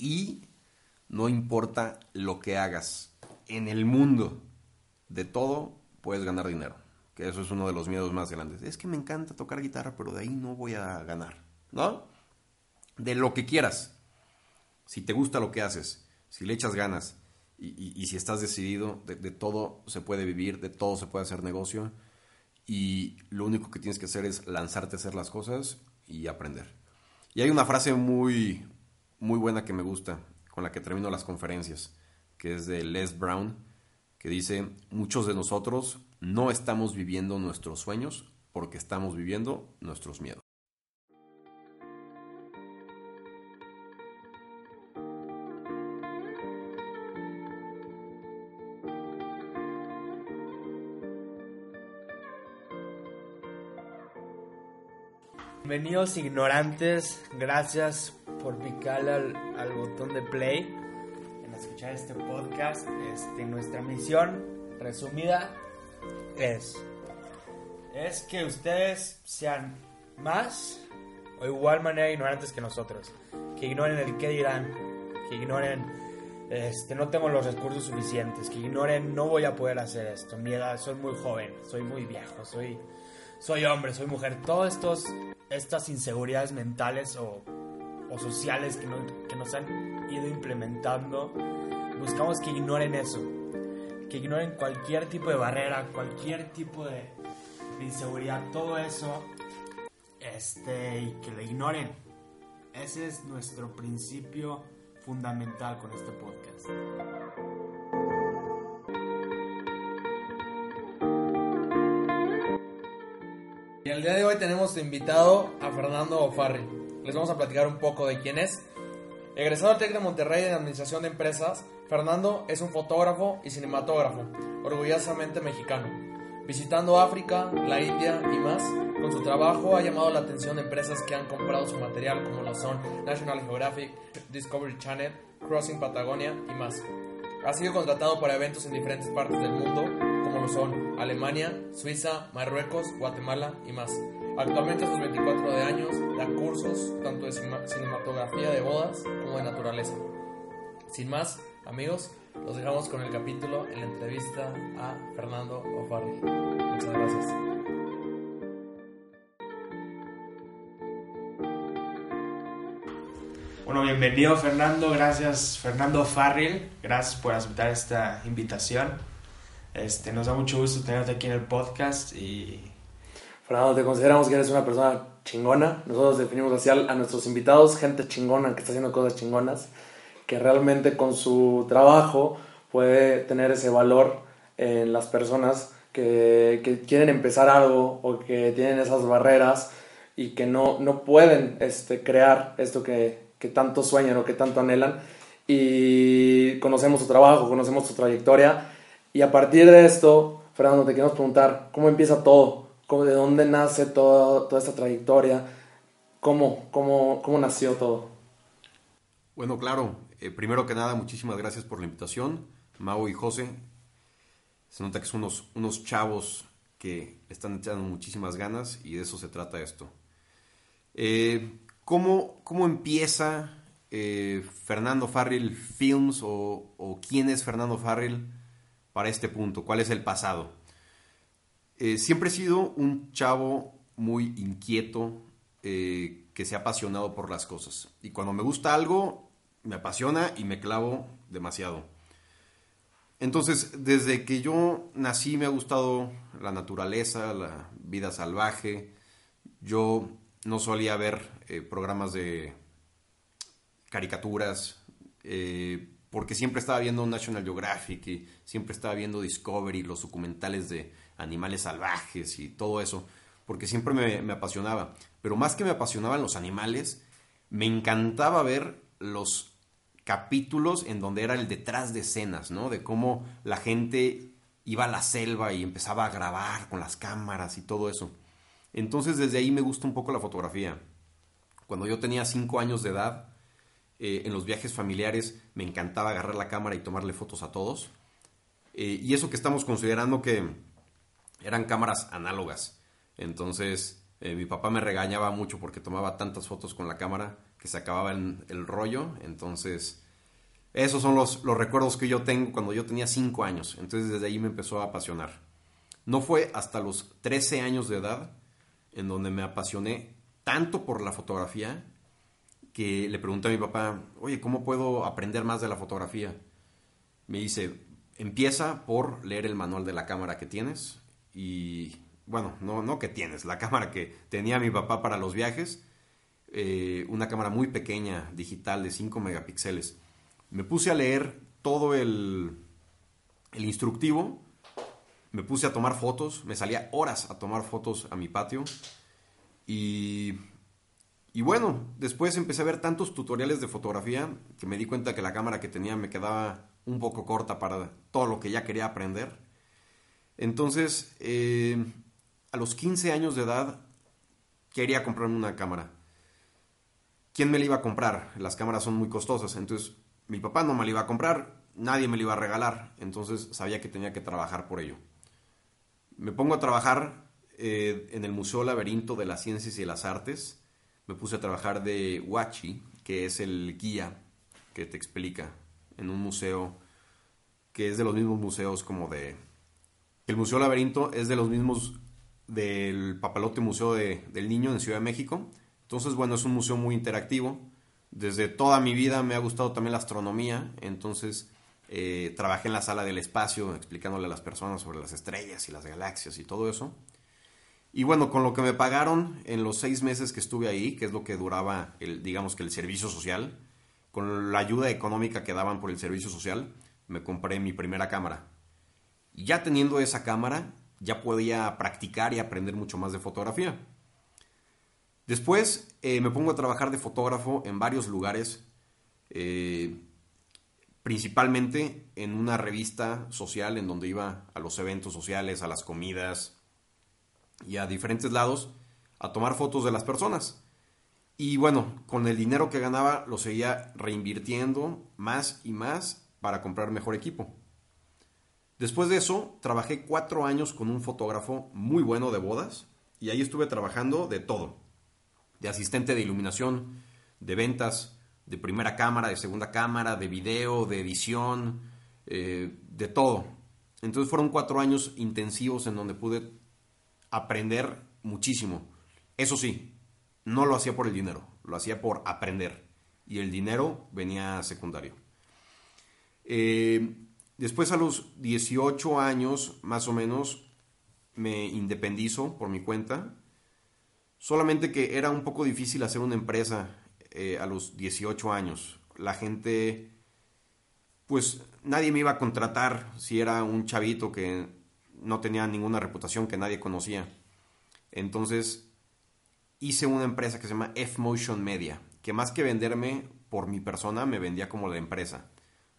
Y no importa lo que hagas en el mundo, de todo puedes ganar dinero. Que eso es uno de los miedos más grandes. Es que me encanta tocar guitarra, pero de ahí no voy a ganar. ¿No? De lo que quieras. Si te gusta lo que haces, si le echas ganas y, si estás decidido, de, de, todo se puede vivir, de todo se puede hacer negocio. Y lo único que tienes que hacer es lanzarte a hacer las cosas y aprender. Y hay una frase muy, muy buena que me gusta, con la que termino las conferencias, que es de Les Brown, que dice, muchos de nosotros no estamos viviendo nuestros sueños porque estamos viviendo nuestros miedos. Bienvenidos ignorantes, gracias por picarle al, botón de play en escuchar este podcast. Este, nuestra misión resumida es, es que ustedes sean más o igual manera ignorantes que nosotros, que ignoren el qué dirán, que ignoren este, no tengo los recursos suficientes, que ignoren no voy a poder hacer esto, mi soy muy joven, soy muy viejo, soy, soy hombre, soy mujer, estos estas inseguridades mentales o, sociales que, que nos han ido implementando, buscamos que ignoren eso, que ignoren cualquier tipo de barrera, cualquier tipo de, inseguridad, todo eso, este, y que lo ignoren. Ese es nuestro principio fundamental con este podcast. el día de hoy tenemos invitado a Fernando Ofarri. Les vamos a platicar un poco de quién es. Egresado al TEC de Monterrey en Administración de Empresas, Fernando es un fotógrafo y cinematógrafo, orgullosamente mexicano. Visitando África, la India y más, con su trabajo ha llamado la atención de empresas que han comprado su material como lo son National Geographic, Discovery Channel, Crossing Patagonia y más. Ha sido contratado para eventos en diferentes partes del mundo como lo son Alemania, Suiza, Marruecos, Guatemala y más. Actualmente a sus 24 de años da cursos tanto de cinematografía de bodas como de naturaleza. Sin más, amigos, los dejamos con el capítulo en la entrevista a Fernando Ofarri. Muchas gracias. Bueno, bienvenido Fernando, gracias Fernando Farril, gracias por aceptar esta invitación. Este, nos da mucho gusto tenerte aquí en el podcast y... Fernando, te consideramos que eres una persona chingona. Nosotros definimos así a, nuestros invitados, gente chingona que está haciendo cosas chingonas, que realmente con su trabajo puede tener ese valor en las personas que, que quieren empezar algo o que tienen esas barreras y que no, no pueden este, crear esto que, que tanto sueñan o que tanto anhelan. Y conocemos su trabajo, conocemos su trayectoria y a partir de esto, Fernando, te queremos preguntar, ¿cómo empieza todo? ¿Cómo, ¿De dónde nace toda, toda esta trayectoria? ¿Cómo, cómo, cómo nació todo? Bueno, claro. Eh, primero que nada, muchísimas gracias por la invitación, Mau y José. Se nota que son unos, unos chavos que están echando muchísimas ganas y de eso se trata esto. Eh, ¿cómo, ¿cómo, empieza eh, Fernando Farrell Films o, o, quién es Fernando Farrell? para este punto? ¿Cuál es el pasado? Eh, siempre he sido un chavo muy inquieto, eh, que se ha apasionado por las cosas. Y cuando me gusta algo, me apasiona y me clavo demasiado. Entonces, desde que yo nací me ha gustado la naturaleza, la vida salvaje. Yo no solía ver eh, programas de caricaturas, porque siempre estaba viendo National Geographic siempre estaba viendo Discovery, los documentales de animales salvajes y todo eso, porque siempre me, apasionaba. Pero más que me apasionaban los animales, me encantaba ver los capítulos en donde era el detrás de escenas, ¿no? De cómo la gente iba a la selva y empezaba a grabar con las cámaras y todo eso. Entonces desde ahí me gusta un poco la fotografía. Cuando yo tenía 5 años de edad, eh, en los viajes familiares me encantaba agarrar la cámara y tomarle fotos a todos. Eh, y eso que estamos considerando que eran cámaras análogas. Entonces eh, mi papá me regañaba mucho porque tomaba tantas fotos con la cámara que se acababa el, rollo. Entonces esos son los, los recuerdos que yo tengo cuando yo tenía 5 años. Entonces desde ahí me empezó a apasionar. No fue hasta los 13 años de edad en donde me apasioné tanto por la fotografía que le pregunté a mi papá, oye, ¿cómo puedo aprender más de la fotografía? Me dice, empieza por leer el manual de la cámara que tienes y, bueno, no, no que tienes, la cámara que tenía mi papá para los viajes, eh, una cámara muy pequeña, digital, de 5 megapíxeles. Me puse a leer todo el, el instructivo, me puse a tomar fotos, me salía horas a tomar fotos a mi patio y y bueno, después empecé a ver tantos tutoriales de fotografía que me di cuenta que la cámara que tenía me quedaba un poco corta para todo lo que ya quería aprender. Entonces, eh, a los 15 años de edad, quería comprarme una cámara. ¿Quién me la iba a comprar? Las cámaras son muy costosas, entonces mi papá no me la iba a comprar, nadie me la iba a regalar, entonces sabía que tenía que trabajar por ello. Me pongo a trabajar eh, en el Museo Laberinto de las Ciencias y las Artes, me puse a trabajar de Wachi, que es el guía que te explica en un museo que es de los mismos museos como de... El Museo Laberinto es de los mismos del Papalote Museo del Niño en Ciudad de México. Entonces, bueno, es un museo muy interactivo. Desde toda mi vida me ha gustado también la astronomía, entonces eh, trabajé en la sala del espacio explicándole a las personas sobre las estrellas y las galaxias y todo eso. Y bueno, con lo que me pagaron en los seis meses que estuve ahí, que es lo que duraba, el, digamos que el servicio social, con la ayuda económica que daban por el servicio social, me compré mi primera cámara. Y ya teniendo esa cámara, ya podía practicar y aprender mucho más de fotografía. Después eh, me pongo a trabajar de fotógrafo en varios lugares, eh, principalmente en una revista social en donde iba a los eventos sociales, a las comidas, y a diferentes lados a tomar fotos de las personas. Y bueno, con el dinero que ganaba lo seguía reinvirtiendo más y más para comprar mejor equipo. Después de eso, trabajé cuatro años con un fotógrafo muy bueno de bodas y ahí estuve trabajando de todo. De asistente de iluminación, de ventas, de primera cámara, de segunda cámara, de video, de edición, eh, de todo. Entonces fueron cuatro años intensivos en donde pude aprender muchísimo. Eso sí, no lo hacía por el dinero, lo hacía por aprender. Y el dinero venía secundario. Eh, después a los 18 años, más o menos, me independizo por mi cuenta. Solamente que era un poco difícil hacer una empresa eh, a los 18 años. La gente, pues nadie me iba a contratar si era un chavito que no tenía ninguna reputación que nadie conocía. Entonces hice una empresa que se llama F-Motion Media, que más que venderme por mi persona, me vendía como la empresa.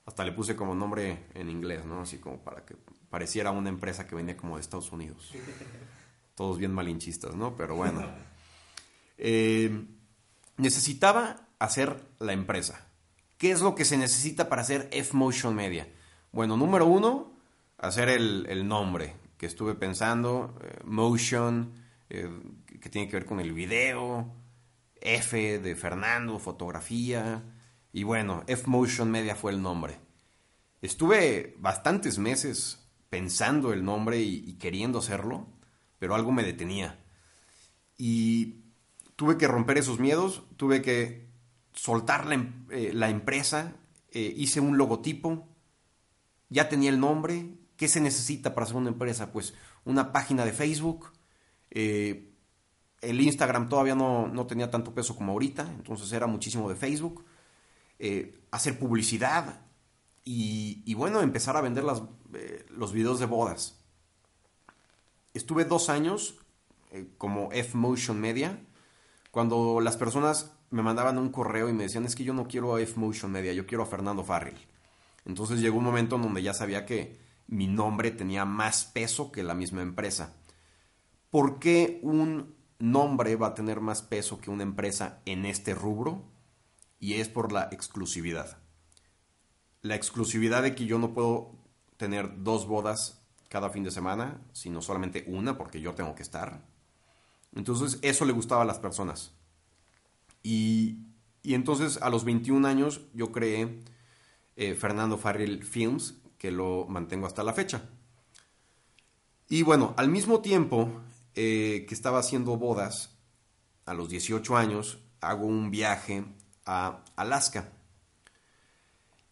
Hasta le puse como nombre en inglés, ¿no? Así como para que pareciera una empresa que venía como de Estados Unidos. Todos bien malinchistas, ¿no? Pero bueno. Eh, necesitaba hacer la empresa. ¿Qué es lo que se necesita para hacer F-Motion Media? Bueno, número uno, hacer el, nombre que estuve pensando, eh, Motion, eh, que tiene que ver con el video, F de Fernando, fotografía, y bueno, F Motion Media fue el nombre. Estuve bastantes meses pensando el nombre y, queriendo hacerlo, pero algo me detenía. Y tuve que romper esos miedos, tuve que soltar la, em, eh, empresa, hice un logotipo, ya tenía el nombre, ¿Qué se necesita para hacer una empresa? Pues una página de Facebook. Eh, el Instagram todavía no, tenía tanto peso como ahorita, entonces era muchísimo de Facebook. Eh, hacer publicidad y, bueno, empezar a vender las, eh, los videos de bodas. Estuve dos años como F-Motion Media, cuando las personas me mandaban un correo y me decían, es que yo no quiero a F-Motion Media, yo quiero a Fernando Farrell. Entonces llegó un momento en donde ya sabía que mi nombre tenía más peso que la misma empresa. ¿Por qué un nombre va a tener más peso que una empresa en este rubro? Y es por la exclusividad. La exclusividad de que yo no puedo tener dos bodas cada fin de semana, sino solamente una porque yo tengo que estar. Entonces eso le gustaba a las personas. Y, entonces a los 21 años yo creé eh, Fernando Farrell Films, que lo mantengo hasta la fecha. Y bueno, al mismo tiempo eh, que estaba haciendo bodas, a los 18 años, hago un viaje a Alaska.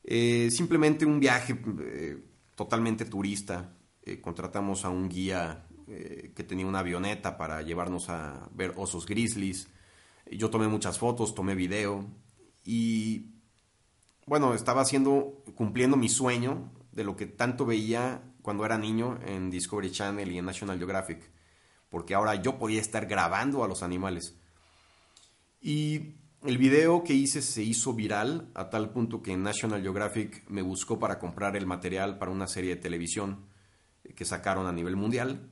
Eh, simplemente un viaje totalmente turista. contratamos a un guía que tenía una avioneta para llevarnos a ver osos grizzlies. Yo tomé muchas fotos, tomé video y bueno, estaba haciendo, cumpliendo mi sueño de lo que tanto veía cuando era niño en Discovery Channel y en National Geographic, porque ahora yo podía estar grabando a los animales. Y el video que hice se hizo viral a tal punto que National Geographic me buscó para comprar el material para una serie de televisión que sacaron a nivel mundial.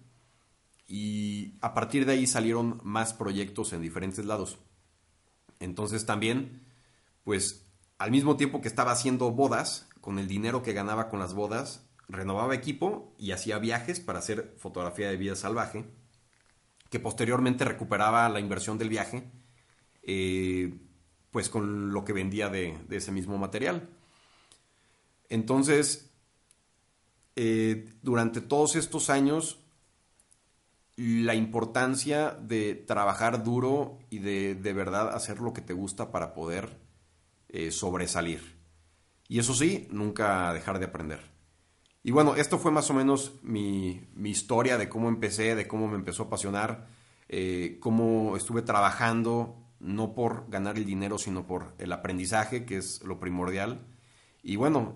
Y a partir de ahí salieron más proyectos en diferentes lados. Entonces también, pues al mismo tiempo que estaba haciendo bodas, con el dinero que ganaba con las bodas, renovaba equipo y hacía viajes para hacer fotografía de vida salvaje, que posteriormente recuperaba la inversión del viaje, eh, pues con lo que vendía de, ese mismo material. Entonces, eh, durante todos estos años la importancia de trabajar duro y de de verdad hacer lo que te gusta para poder eh, sobresalir. Y eso sí, nunca dejar de aprender. Y bueno, esto fue más o menos mi, historia de cómo empecé, de cómo me empezó a apasionar, eh, cómo estuve trabajando, no por ganar el dinero, sino por el aprendizaje, que es lo primordial. Y bueno,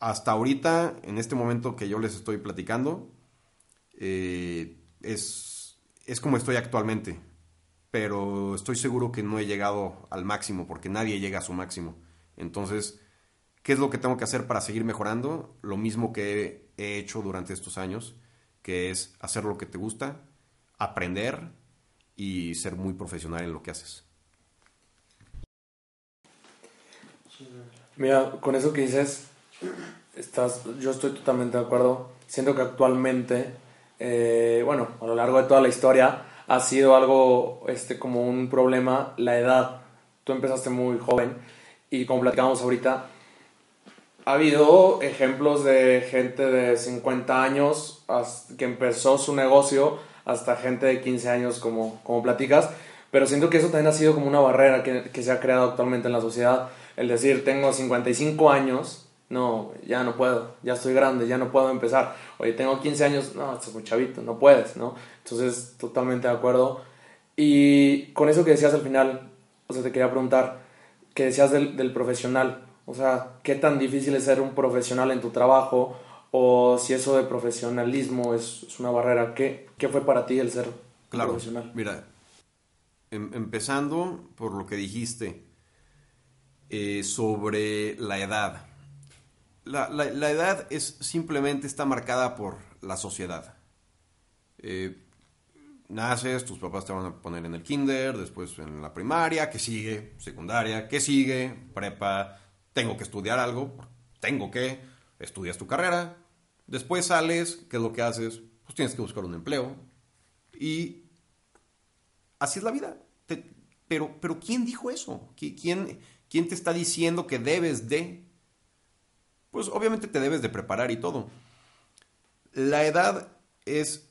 hasta ahorita, en este momento que yo les estoy platicando, eh, es, es como estoy actualmente, pero estoy seguro que no he llegado al máximo, porque nadie llega a su máximo. Entonces, ¿qué es lo que tengo que hacer para seguir mejorando? Lo mismo que he hecho durante estos años, que es hacer lo que te gusta, aprender y ser muy profesional en lo que haces. Mira, con eso que dices, estás, yo estoy totalmente de acuerdo. Siento que actualmente eh, bueno, a lo largo de toda la historia ha sido algo este, como un problema la edad. Tú empezaste muy joven y como platicamos ahorita, ha habido ejemplos de gente de 50 años que empezó su negocio hasta gente de 15 años como, como platicas, pero siento que eso también ha sido como una barrera que, que se ha creado actualmente en la sociedad. El decir, tengo 55 años no, ya no puedo, ya estoy grande, ya no puedo empezar. Oye, tengo 15 años, no, estás muy chavito, no puedes, ¿no? Entonces, totalmente de acuerdo. Y con eso que decías al final, o sea, te quería preguntar, que decías del, del profesional, o sea, ¿qué tan difícil es ser un profesional en tu trabajo? O si eso de profesionalismo es, es una barrera, ¿qué, ¿qué, fue para ti el ser claro, profesional? Mira, em, empezando por lo que dijiste eh, sobre la edad la, la, edad es simplemente está marcada por la sociedad. Eh, naces, tus papás te van a poner en el kinder, después en la primaria, que sigue, secundaria, que sigue, prepa, tengo que estudiar algo, tengo que, estudias tu carrera, después sales, ¿qué es lo que haces? Pues tienes que buscar un empleo y así es la vida. pero, pero ¿quién dijo eso? ¿Quién, ¿Quién te está diciendo que debes de? pues obviamente te debes de preparar y todo. La edad es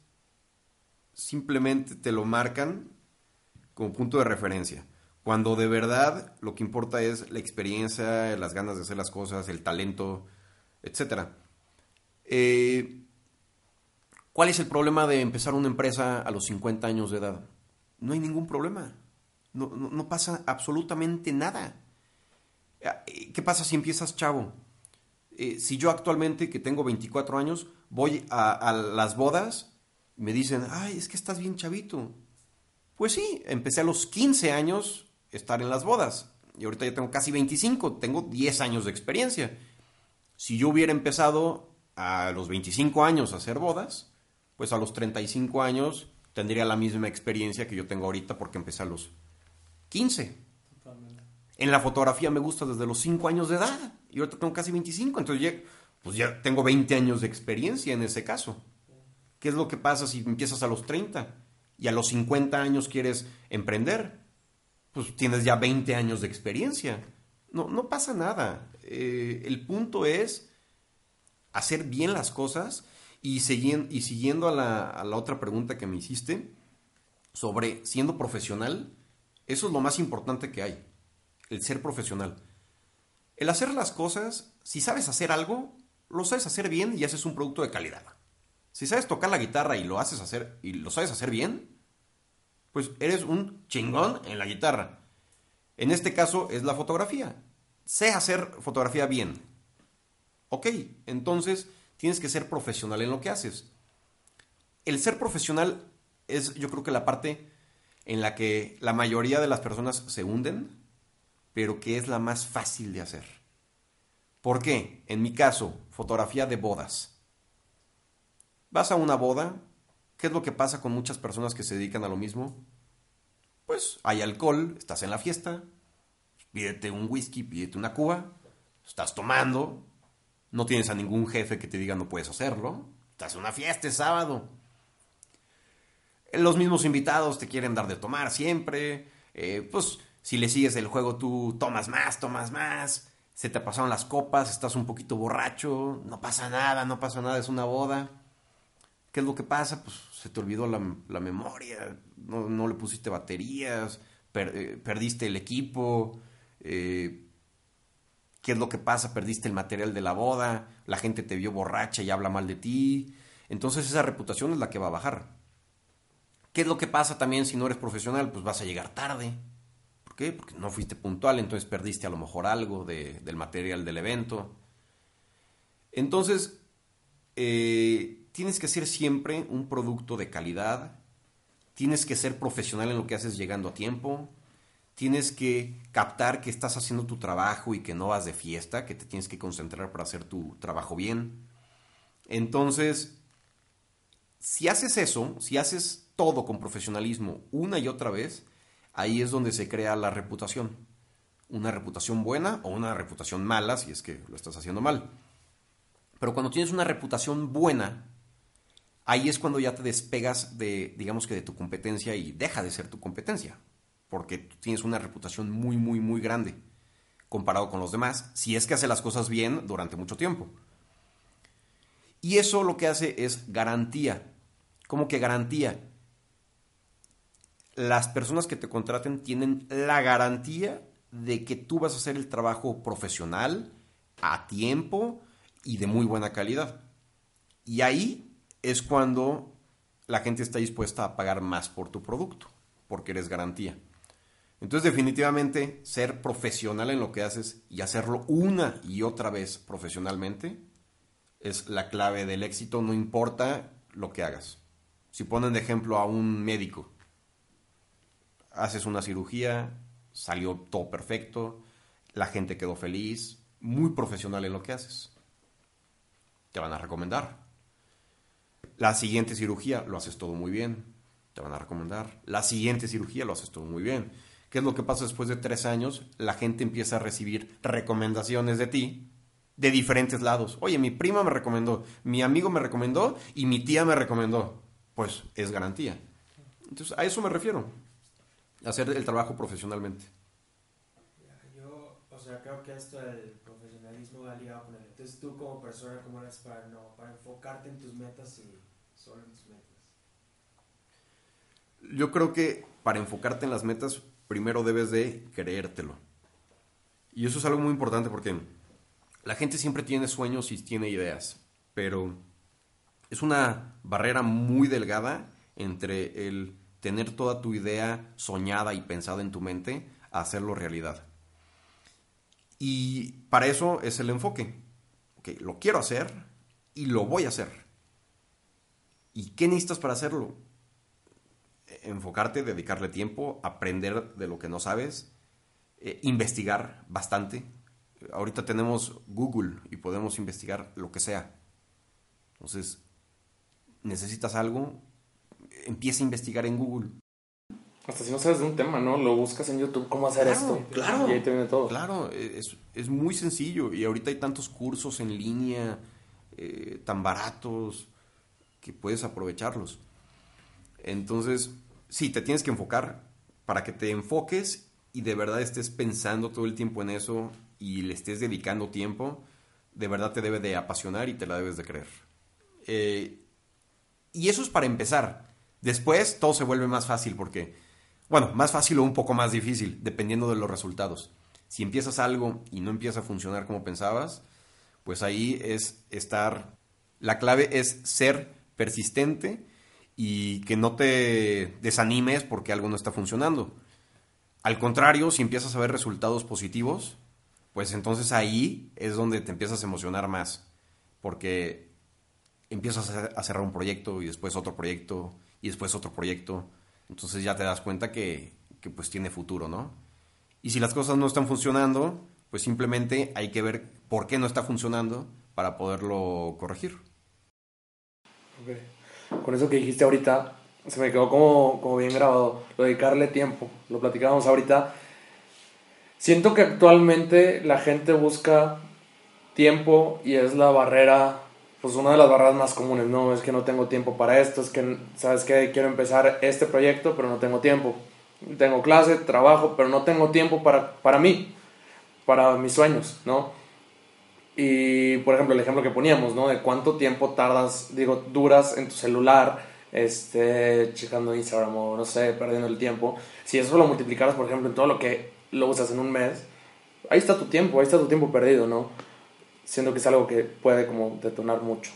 simplemente te lo marcan como punto de referencia. Cuando de verdad lo que importa es la experiencia, las ganas de hacer las cosas, el talento, etc. Eh, ¿Cuál es el problema de empezar una empresa a los 50 años de edad? No hay ningún problema. no pasa absolutamente nada. Eh, ¿Qué pasa si empiezas chavo? Eh, si yo actualmente, que tengo 24 años, voy a, las bodas, me dicen, ay, es que estás bien chavito. Pues sí, empecé a los 15 años estar en las bodas. Y ahorita ya tengo casi 25, tengo 10 años de experiencia. Si yo hubiera empezado a los 25 años a hacer bodas, pues a los 35 años tendría la misma experiencia que yo tengo ahorita porque empecé a los 15. En la fotografía me gusta desde los 5 años de edad y ahorita tengo casi 25, entonces ya, pues ya tengo 20 años de experiencia en ese caso. ¿Qué es lo que pasa si empiezas a los 30 y a los 50 años quieres emprender? Pues tienes ya 20 años de experiencia. No, pasa nada. Eh, el punto es hacer bien las cosas y siguiendo a la, a la otra pregunta que me hiciste sobre siendo profesional, eso es lo más importante que hay, el ser profesional. El hacer las cosas, si sabes hacer algo, lo sabes hacer bien y haces un producto de calidad. Si sabes tocar la guitarra y lo haces hacer y lo sabes hacer bien, pues eres un chingón en la guitarra. En este caso es la fotografía. Sé hacer fotografía bien. Ok, entonces tienes que ser profesional en lo que haces. El ser profesional es yo creo que la parte en la que la mayoría de las personas se hunden, pero que es la más fácil de hacer. ¿Por qué? En mi caso, fotografía de bodas. Vas a una boda, ¿qué es lo que pasa con muchas personas que se dedican a lo mismo? Pues hay alcohol, estás en la fiesta, pídete un whisky, pídete una cuba, estás tomando, no tienes a ningún jefe que te diga no puedes hacerlo, estás en una fiesta, es sábado. Los mismos invitados te quieren dar de tomar siempre, eh, pues si le sigues el juego tú tomas más, tomas más, se te pasaron las copas, estás un poquito borracho, no pasa nada, no pasa nada, es una boda. ¿Qué es lo que pasa? Pues se te olvidó la, la memoria, no, no, le pusiste baterías, eh, perdiste el equipo, eh, ¿qué es lo que pasa? Perdiste el material de la boda, la gente te vio borracha y habla mal de ti, entonces esa reputación es la que va a bajar. ¿Qué es lo que pasa también si no eres profesional? Pues vas a llegar tarde. ¿Por qué? Porque no fuiste puntual, entonces perdiste a lo mejor algo de, del material del evento. Entonces, eh, tienes que hacer siempre un producto de calidad, tienes que ser profesional en lo que haces llegando a tiempo, tienes que captar que estás haciendo tu trabajo y que no vas de fiesta, que te tienes que concentrar para hacer tu trabajo bien. Entonces, si haces eso, si haces todo con profesionalismo una y otra vez, ahí es donde se crea la reputación. Una reputación buena o una reputación mala si es que lo estás haciendo mal. Pero cuando tienes una reputación buena, ahí es cuando ya te despegas de, digamos que de tu competencia y deja de ser tu competencia, porque tienes una reputación muy, muy, muy grande comparado con los demás, si es que hace las cosas bien durante mucho tiempo. Y eso lo que hace es garantía. ¿Cómo que garantía? Las personas que te contraten tienen la garantía de que tú vas a hacer el trabajo profesional, a tiempo y de muy buena calidad. Y ahí es cuando la gente está dispuesta a pagar más por tu producto, porque eres garantía. Entonces definitivamente ser profesional en lo que haces y hacerlo una y otra vez profesionalmente es la clave del éxito, no importa lo que hagas. Si ponen de ejemplo a un médico, haces una cirugía, salió todo perfecto, la gente quedó feliz, muy profesional en lo que haces. Te van a recomendar. La siguiente cirugía lo haces todo muy bien. Te van a recomendar. La siguiente cirugía lo haces todo muy bien. ¿Qué es lo que pasa después de tres años? La gente empieza a recibir recomendaciones de ti de diferentes lados. Oye, mi prima me recomendó, mi amigo me recomendó y mi tía me recomendó. Pues es garantía. Entonces, a eso me refiero. Hacer el trabajo profesionalmente. Yo, o sea, creo que esto del profesionalismo va ligado con él. Entonces, tú como persona, ¿cómo eres para, no, para enfocarte en tus metas y Yo creo que para enfocarte en las metas, primero debes de creértelo. Y eso es algo muy importante porque la gente siempre tiene sueños y tiene ideas, pero es una barrera muy delgada entre el tener toda tu idea soñada y pensada en tu mente a hacerlo realidad. Y para eso es el enfoque. Okay, lo quiero hacer y lo voy a hacer. ¿Y qué necesitas para hacerlo? Enfocarte, dedicarle tiempo, aprender de lo que no sabes eh, investigar bastante. Ahorita tenemos Google y podemos investigar lo que sea. Entonces, necesitas algo, empieza a investigar en Google. Hasta si no sabes de un tema, ¿no? Lo buscas en YouTube, cómo hacer esto. Claro. Y ahí te viene todo. Claro, es, es muy sencillo. Y ahorita hay tantos cursos en línea, eh, tan baratos, que puedes aprovecharlos. Entonces, sí, te tienes que enfocar para que te enfoques y de verdad estés pensando todo el tiempo en eso y le estés dedicando tiempo, de verdad te debe de apasionar y te la debes de creer. Eh, y eso es para empezar. Después todo se vuelve más fácil porque, bueno, más fácil o un poco más difícil, dependiendo de los resultados. Si empiezas algo y no empieza a funcionar como pensabas, pues ahí es estar, la clave es ser persistente y que no te desanimes porque algo no está funcionando. Al contrario, si empiezas a ver resultados positivos, pues entonces ahí es donde te empiezas a emocionar más, porque empiezas a cerrar un proyecto y después otro proyecto y después otro proyecto, entonces ya te das cuenta que, que pues tiene futuro, ¿no? Y si las cosas no están funcionando, pues simplemente hay que ver por qué no está funcionando para poderlo corregir. Con eso que dijiste ahorita, se me quedó como, como bien grabado, lo dedicarle tiempo, lo platicábamos ahorita. Siento que actualmente la gente busca tiempo y es la barrera, pues una de las barreras más comunes, no, es que no tengo tiempo para esto, es que, ¿sabes qué? Quiero empezar este proyecto, pero no tengo tiempo. Tengo clase, trabajo, pero no tengo tiempo para, para mí, para mis sueños, ¿no? Y, por ejemplo, el ejemplo que poníamos, ¿no? De cuánto tiempo tardas, digo, duras en tu celular, este, checando Instagram o no sé, perdiendo el tiempo. Si eso lo multiplicaras, por ejemplo, en todo lo que lo usas en un mes, ahí está tu tiempo, ahí está tu tiempo perdido, ¿no? Siendo que es algo que puede como detonar mucho.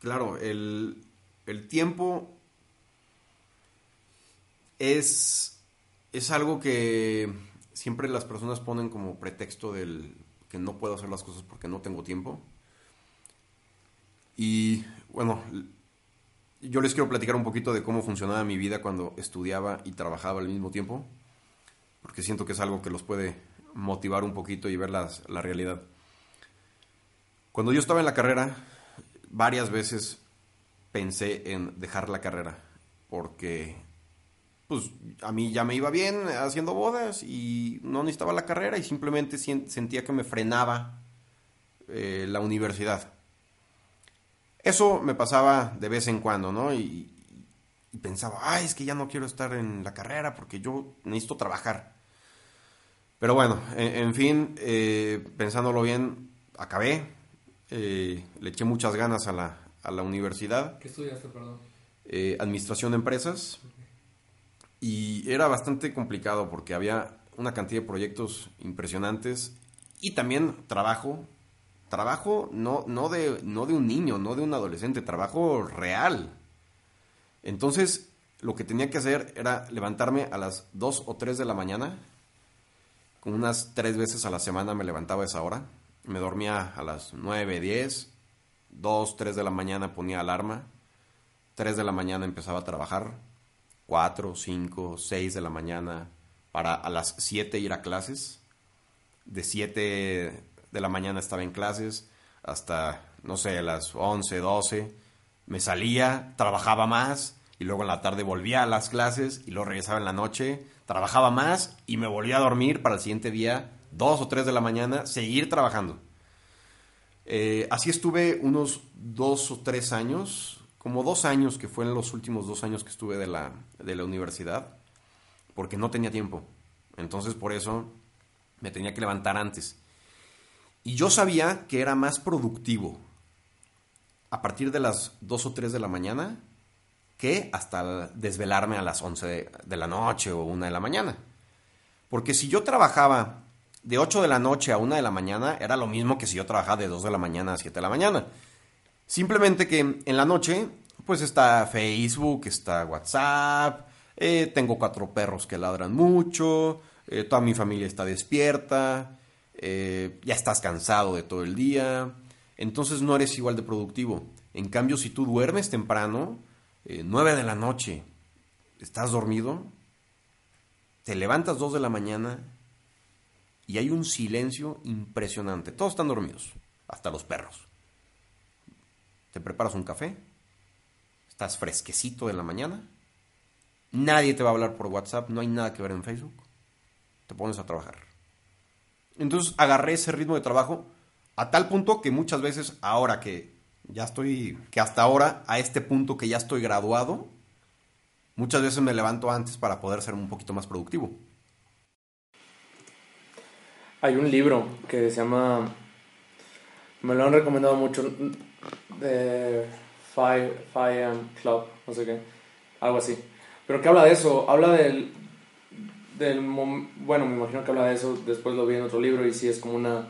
Claro, el, el tiempo es, es algo que siempre las personas ponen como pretexto del que no puedo hacer las cosas porque no tengo tiempo. Y bueno, yo les quiero platicar un poquito de cómo funcionaba mi vida cuando estudiaba y trabajaba al mismo tiempo, porque siento que es algo que los puede motivar un poquito y ver la realidad. Cuando yo estaba en la carrera, varias veces pensé en dejar la carrera, porque pues a mí ya me iba bien haciendo bodas y no necesitaba la carrera y simplemente sentía que me frenaba eh, la universidad. Eso me pasaba de vez en cuando, ¿no? Y, pensaba, ay, es que ya no quiero estar en la carrera porque yo necesito trabajar. Pero bueno, en, fin, eh, pensándolo bien, acabé, eh, le eché muchas ganas a la, a la universidad. ¿Qué estudiaste, perdón? administración de empresas. Y era bastante complicado porque había una cantidad de proyectos impresionantes y también trabajo. Trabajo no, no, de, no de un niño, no de un adolescente, trabajo real. Entonces, lo que tenía que hacer era levantarme a las 2 o 3 de la mañana. Unas tres veces a la semana me levantaba a esa hora. Me dormía a las 9, 10. 2, 3 de la mañana ponía alarma. 3 de la mañana empezaba a trabajar 4, 5, 6 de la mañana para a las 7 ir a clases. De 7 de la mañana estaba en clases hasta, no sé, las 11, 12. Me salía, trabajaba más y luego en la tarde volvía a las clases y luego regresaba en la noche, trabajaba más y me volvía a dormir para el siguiente día, 2 o 3 de la mañana, seguir trabajando. Eh, así estuve unos 2 o 3 años, como dos años, que fue en los últimos dos años que estuve de la, de la universidad, porque no tenía tiempo. Entonces por eso me tenía que levantar antes. Y yo sabía que era más productivo a partir de las dos o tres de la mañana que hasta desvelarme a las 11 de, la noche o una de la mañana. Porque si yo trabajaba de 8 de la noche a 1 de la mañana, era lo mismo que si yo trabajaba de 2 de la mañana a 7 de la mañana. Simplemente que en la noche, pues está Facebook, está WhatsApp, eh, tengo cuatro perros que ladran mucho, eh, toda mi familia está despierta, eh, ya estás cansado de todo el día, entonces no eres igual de productivo. En cambio, si tú duermes temprano, 9 de la noche, estás dormido, te levantas 2 de la mañana y hay un silencio impresionante. Todos están dormidos, hasta los perros. Te preparas un café, estás fresquecito de la mañana, nadie te va a hablar por WhatsApp, no hay nada que ver en Facebook, te pones a trabajar. Entonces agarré ese ritmo de trabajo a tal punto que muchas veces, ahora que ya estoy, que hasta ahora, a este punto que ya estoy graduado, muchas veces me levanto antes para poder ser un poquito más productivo. Hay un libro que se llama, me lo han recomendado mucho, de Five, Five Club, no sé qué, algo así. Pero que habla de eso, habla del, del, bueno, me imagino que habla de eso, después lo vi en otro libro y sí es como una,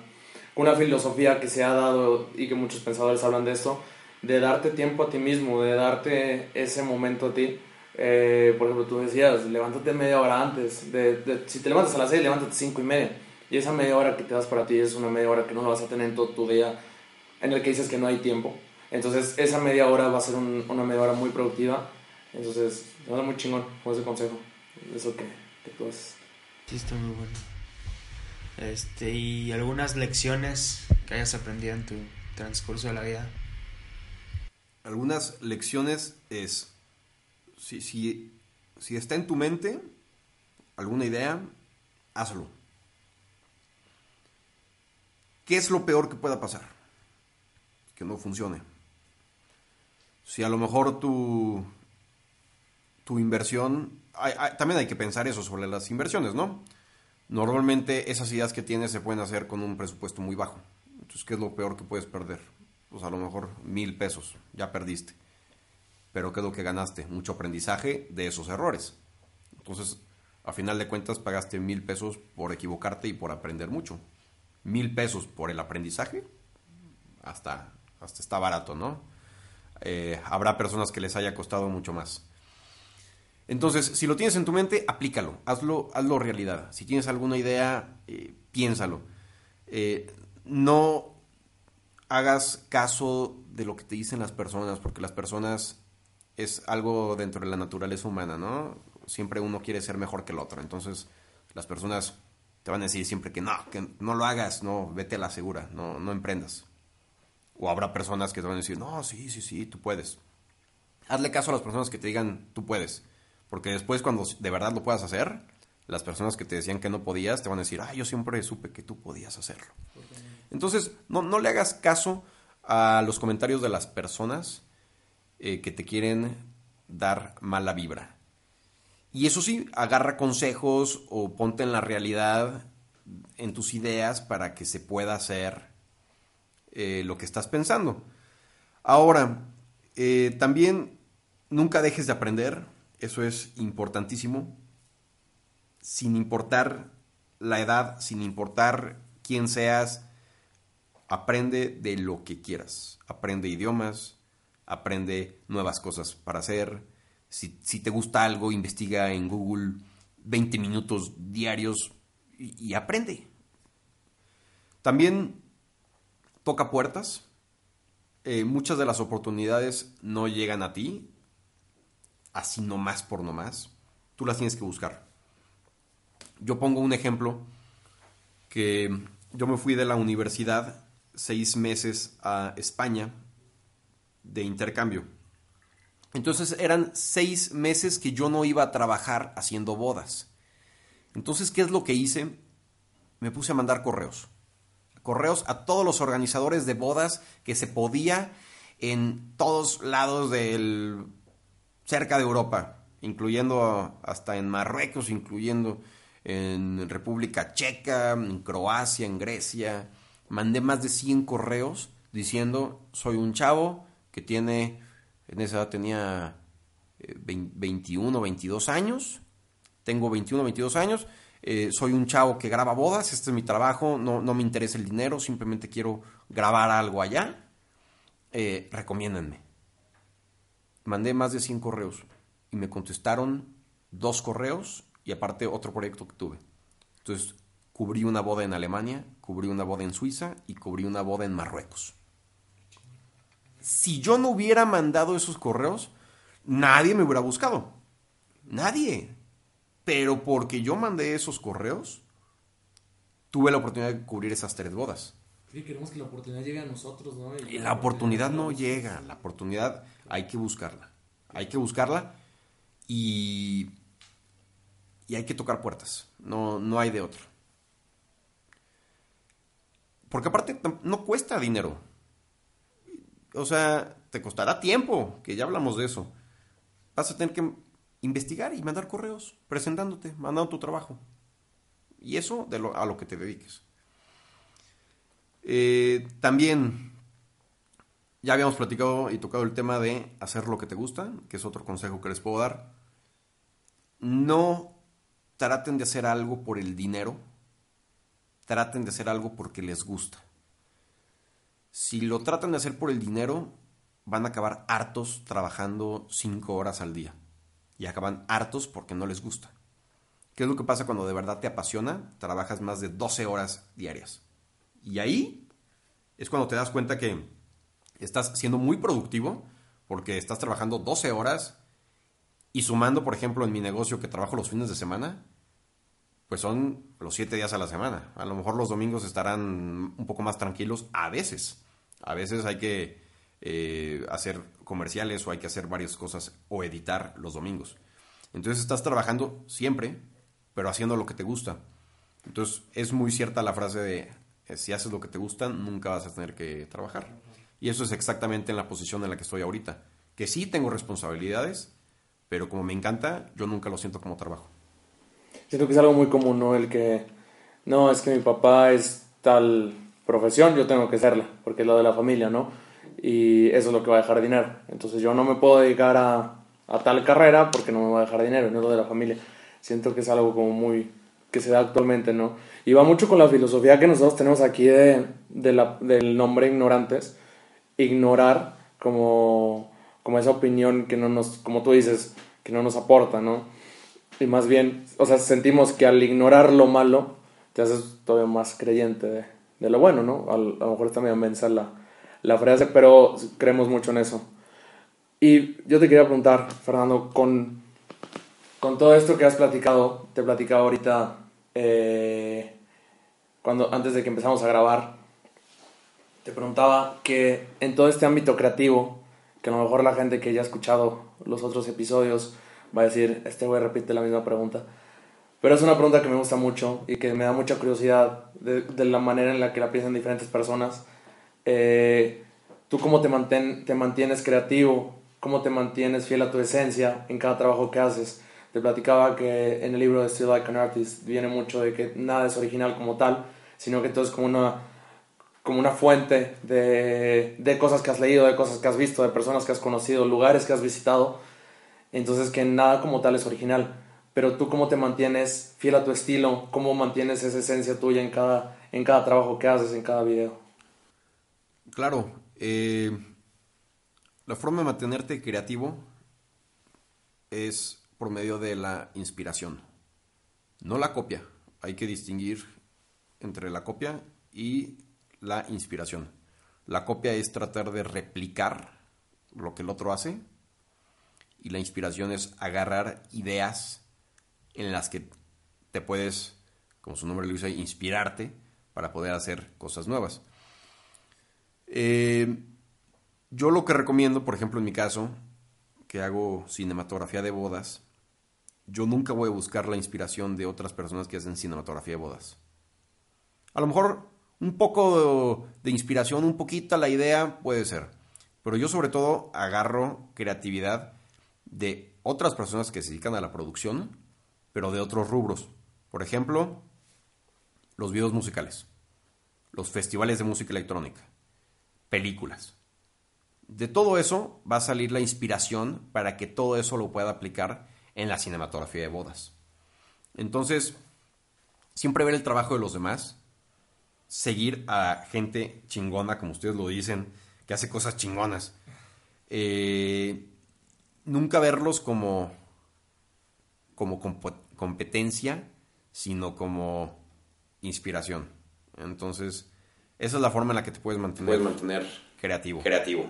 una filosofía que se ha dado y que muchos pensadores hablan de esto, de darte tiempo a ti mismo, de darte ese momento a ti. Eh, por ejemplo, tú decías, levántate media hora antes, de, si te levantas a las 6, levántate a 5 y media. Y esa media hora que te das para ti es una media hora que no la vas a tener en todo tu día en el que dices que no hay tiempo. Entonces, esa media hora va a ser una media hora muy productiva. Entonces, te va muy chingón con ese consejo. Eso que, que tú haces. Sí, está muy bueno. Este, y algunas lecciones que hayas aprendido en tu transcurso de la vida. Algunas lecciones es, si, si, si está en tu mente alguna idea, hazlo. ¿Qué es lo peor que pueda pasar? Que no funcione. Si a lo mejor tu, tu inversión, también hay que pensar eso sobre las inversiones, ¿no? Normalmente esas ideas que tienes se pueden hacer con un presupuesto muy bajo. Entonces, ¿qué es lo peor que puedes perder? Pues a lo mejor mil pesos, ya perdiste. Pero ¿qué es lo que ganaste? Mucho aprendizaje de esos errores. Entonces, a final de cuentas, pagaste mil pesos por equivocarte y por aprender mucho. Mil pesos por el aprendizaje, hasta, hasta está barato, ¿no? Eh, habrá personas que les haya costado mucho más. Entonces, si lo tienes en tu mente, aplícalo, hazlo, hazlo realidad. Si tienes alguna idea, eh, piénsalo. Eh, no hagas caso de lo que te dicen las personas, porque las personas es algo dentro de la naturaleza humana, ¿no? Siempre uno quiere ser mejor que el otro. Entonces, las personas te van a decir siempre que no, que no lo hagas, no, vete a la segura, no, no emprendas. O habrá personas que te van a decir, no, sí, sí, sí, tú puedes. Hazle caso a las personas que te digan, tú puedes. Porque después cuando de verdad lo puedas hacer, las personas que te decían que no podías te van a decir, ah, yo siempre supe que tú podías hacerlo. Entonces, no, no le hagas caso a los comentarios de las personas eh, que te quieren dar mala vibra. Y eso sí, agarra consejos o ponte en la realidad en tus ideas para que se pueda hacer eh, lo que estás pensando. Ahora, eh, también nunca dejes de aprender eso es importantísimo. Sin importar la edad, sin importar quién seas, aprende de lo que quieras. Aprende idiomas, aprende nuevas cosas para hacer. Si, te gusta algo, investiga en Google 20 minutos diarios y, aprende. También toca puertas. Eh, muchas de las oportunidades no llegan a ti, así nomás por nomás, tú las tienes que buscar. Yo pongo un ejemplo que yo me fui de la universidad seis meses a España de intercambio. Entonces eran seis meses que yo no iba a trabajar haciendo bodas. Entonces, ¿qué es lo que hice? Me puse a mandar correos. Correos a todos los organizadores de bodas que se podía en todos lados del cerca de Europa, incluyendo hasta en Marruecos, incluyendo en República Checa, en Croacia, en Grecia. Mandé más de 100 correos diciendo, soy un chavo que tiene, en esa edad tenía 21 o 22 años, tengo 21 o 22 años, eh, soy un chavo que graba bodas, este es mi trabajo, no, no me interesa el dinero, simplemente quiero grabar algo allá, eh, recomiéndenme mandé más de 100 correos y me contestaron dos correos y aparte otro proyecto que tuve. Entonces, cubrí una boda en Alemania, cubrí una boda en Suiza y cubrí una boda en Marruecos. Si yo no hubiera mandado esos correos, nadie me hubiera buscado. Nadie. Pero porque yo mandé esos correos, tuve la oportunidad de cubrir esas tres bodas. Sí, queremos que la oportunidad llegue a nosotros, ¿no? Y la oportunidad no llega, la oportunidad hay que buscarla. Hay que buscarla y, y hay que tocar puertas. No, no hay de otro. Porque aparte no cuesta dinero. O sea, te costará tiempo, que ya hablamos de eso. Vas a tener que investigar y mandar correos presentándote, mandando tu trabajo. Y eso a lo que te dediques. Eh, también ya habíamos platicado y tocado el tema de hacer lo que te gusta, que es otro consejo que les puedo dar. No traten de hacer algo por el dinero, traten de hacer algo porque les gusta. Si lo tratan de hacer por el dinero, van a acabar hartos trabajando cinco horas al día. Y acaban hartos porque no les gusta. ¿Qué es lo que pasa cuando de verdad te apasiona? Trabajas más de 12 horas diarias. Y ahí es cuando te das cuenta que estás siendo muy productivo porque estás trabajando 12 horas y sumando, por ejemplo, en mi negocio que trabajo los fines de semana, pues son los 7 días a la semana. A lo mejor los domingos estarán un poco más tranquilos a veces. A veces hay que eh, hacer comerciales o hay que hacer varias cosas o editar los domingos. Entonces estás trabajando siempre, pero haciendo lo que te gusta. Entonces es muy cierta la frase de eh, si haces lo que te gusta, nunca vas a tener que trabajar. Y eso es exactamente en la posición en la que estoy ahorita. Que sí tengo responsabilidades, pero como me encanta, yo nunca lo siento como trabajo. Siento que es algo muy común, ¿no? El que, no, es que mi papá es tal profesión, yo tengo que serla, porque es lo de la familia, ¿no? Y eso es lo que va a dejar dinero. Entonces yo no me puedo dedicar a, a tal carrera porque no me va a dejar dinero, no es lo de la familia. Siento que es algo como muy, que se da actualmente, ¿no? Y va mucho con la filosofía que nosotros tenemos aquí de, del nombre ignorantes. Ignorar como, como esa opinión que no nos, como tú dices, que no nos aporta, ¿no? Y más bien, o sea, sentimos que al ignorar lo malo, te haces todavía más creyente de, de lo bueno, ¿no? A, lo mejor está medio mensa la frase, pero creemos mucho en eso. Y yo te quería preguntar, Fernando, con con todo esto que has platicado, te he platicado ahorita, eh, cuando, antes de que empezamos a grabar, te preguntaba que en todo este ámbito creativo, que a lo mejor la gente que ya ha escuchado los otros episodios va a decir, este güey repite la misma pregunta, pero es una pregunta que me gusta mucho y que me da mucha curiosidad de la manera en la que la piensan diferentes personas. Eh, ¿Tú cómo te, mantienes creativo? ¿Cómo te mantienes fiel a tu esencia en cada trabajo que haces? te platicaba que en el libro de Still Like an Artist viene mucho de que nada es original como tal, sino que todo es como una, como una fuente de, de cosas que has leído, de cosas que has visto, de personas que has conocido, lugares que has visitado. Entonces que nada como tal es original. Pero tú cómo te mantienes fiel a tu estilo, cómo mantienes esa esencia tuya en cada, en cada trabajo que haces, en cada video. Claro, eh, la forma de mantenerte creativo es por medio de la inspiración, no la copia. Hay que distinguir entre la copia y la inspiración. La copia es tratar de replicar lo que el otro hace y la inspiración es agarrar ideas en las que te puedes, como su nombre lo dice, inspirarte para poder hacer cosas nuevas. Eh, yo lo que recomiendo, por ejemplo, en mi caso, que hago cinematografía de bodas, yo nunca voy a buscar la inspiración de otras personas que hacen cinematografía de bodas. A lo mejor un poco de inspiración, un poquito la idea puede ser, pero yo sobre todo agarro creatividad de otras personas que se dedican a la producción, pero de otros rubros. Por ejemplo, los videos musicales, los festivales de música electrónica, películas. De todo eso va a salir la inspiración para que todo eso lo pueda aplicar en la cinematografía de bodas. Entonces, siempre ver el trabajo de los demás, seguir a gente chingona, como ustedes lo dicen, que hace cosas chingonas. Eh, nunca verlos como, como competencia, sino como inspiración. Entonces, esa es la forma en la que te puedes mantener, puedes mantener creativo. creativo.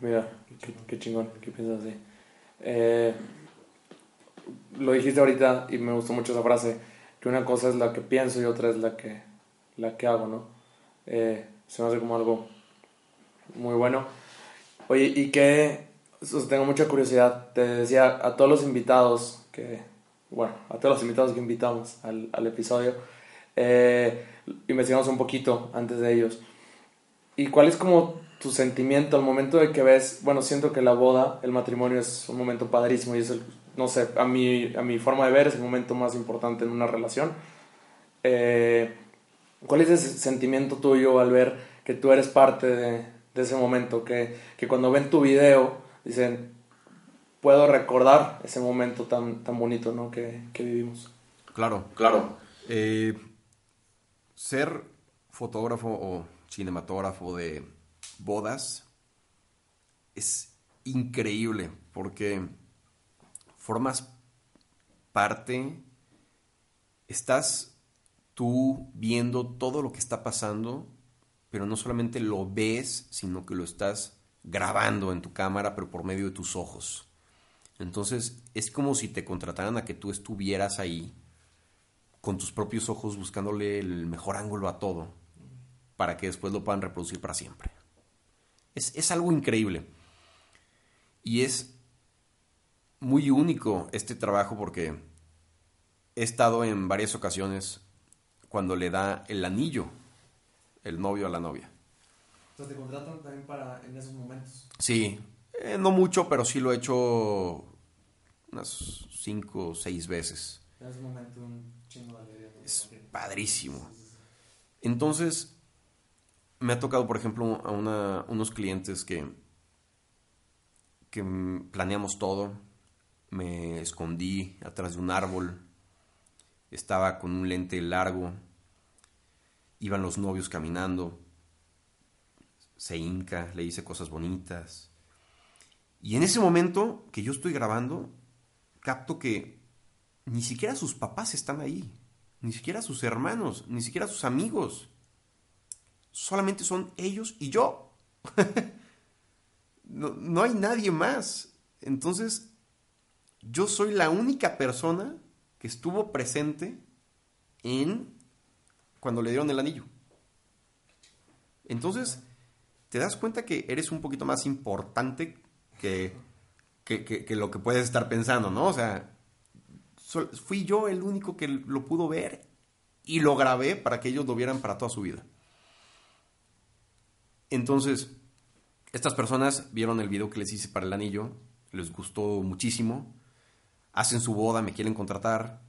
Mira, qué, qué chingón, qué piensas así. Eh, lo dijiste ahorita y me gustó mucho esa frase. que una cosa es la que pienso y otra es la que, la que hago, ¿no? Eh, se me hace como algo muy bueno. Oye, y que tengo mucha curiosidad, te decía a todos los invitados que, bueno, a todos los invitados que invitamos al, al episodio, eh, investigamos un poquito antes de ellos. ¿Y cuál es como tu sentimiento al momento de que ves, bueno, siento que la boda, el matrimonio es un momento padrísimo y es el, no sé, a mi, a mi forma de ver es el momento más importante en una relación. Eh, ¿Cuál es ese sentimiento tuyo al ver que tú eres parte de, de ese momento? Que, que, cuando ven tu video dicen, puedo recordar ese momento tan, tan bonito ¿no? que, que vivimos. Claro, claro. Eh, ser fotógrafo o cinematógrafo de bodas es increíble porque formas parte, estás tú viendo todo lo que está pasando, pero no solamente lo ves, sino que lo estás grabando en tu cámara, pero por medio de tus ojos. Entonces es como si te contrataran a que tú estuvieras ahí con tus propios ojos buscándole el mejor ángulo a todo para que después lo puedan reproducir para siempre. Es, algo increíble. Y es muy único este trabajo porque he estado en varias ocasiones cuando le da el anillo el novio a la novia. Entonces te contratan también para en esos momentos. Sí, eh, no mucho, pero sí lo he hecho unas cinco o seis veces. En ese momento un Es padrísimo. Entonces, me ha tocado, por ejemplo, a una, unos clientes que, que planeamos todo. Me escondí atrás de un árbol. Estaba con un lente largo. Iban los novios caminando. Se hinca, le hice cosas bonitas. Y en ese momento que yo estoy grabando, capto que ni siquiera sus papás están ahí. Ni siquiera sus hermanos, ni siquiera sus amigos solamente son ellos y yo. no, hay nadie más. Entonces, yo soy la única persona que estuvo presente en cuando le dieron el anillo. Entonces, te das cuenta que eres un poquito más importante que, que, que, lo que puedes estar pensando, ¿no? O sea, fui yo el único que lo pudo ver y lo grabé para que ellos lo vieran para toda su vida. Entonces, estas personas vieron el video que les hice para el anillo, les gustó muchísimo, hacen su boda, me quieren contratar,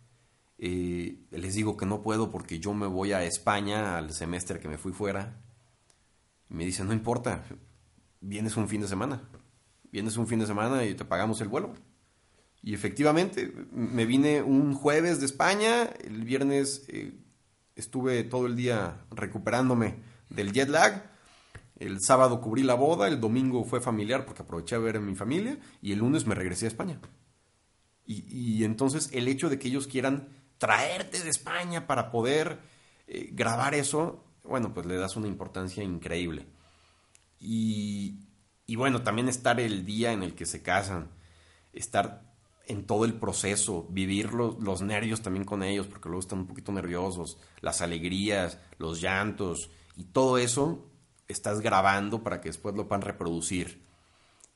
eh, les digo que no puedo porque yo me voy a España al semestre que me fui fuera. Me dicen, no importa, vienes un fin de semana, vienes un fin de semana y te pagamos el vuelo. Y efectivamente, me vine un jueves de España, el viernes eh, estuve todo el día recuperándome del jet lag el sábado cubrí la boda, el domingo fue familiar porque aproveché a ver a mi familia y el lunes me regresé a España. Y, entonces el hecho de que ellos quieran traerte de España para poder eh, grabar eso, bueno, pues le das una importancia increíble. Y, y bueno, también estar el día en el que se casan, estar en todo el proceso, vivir los, nervios también con ellos, porque luego están un poquito nerviosos, las alegrías, los llantos y todo eso, estás grabando para que después lo puedan reproducir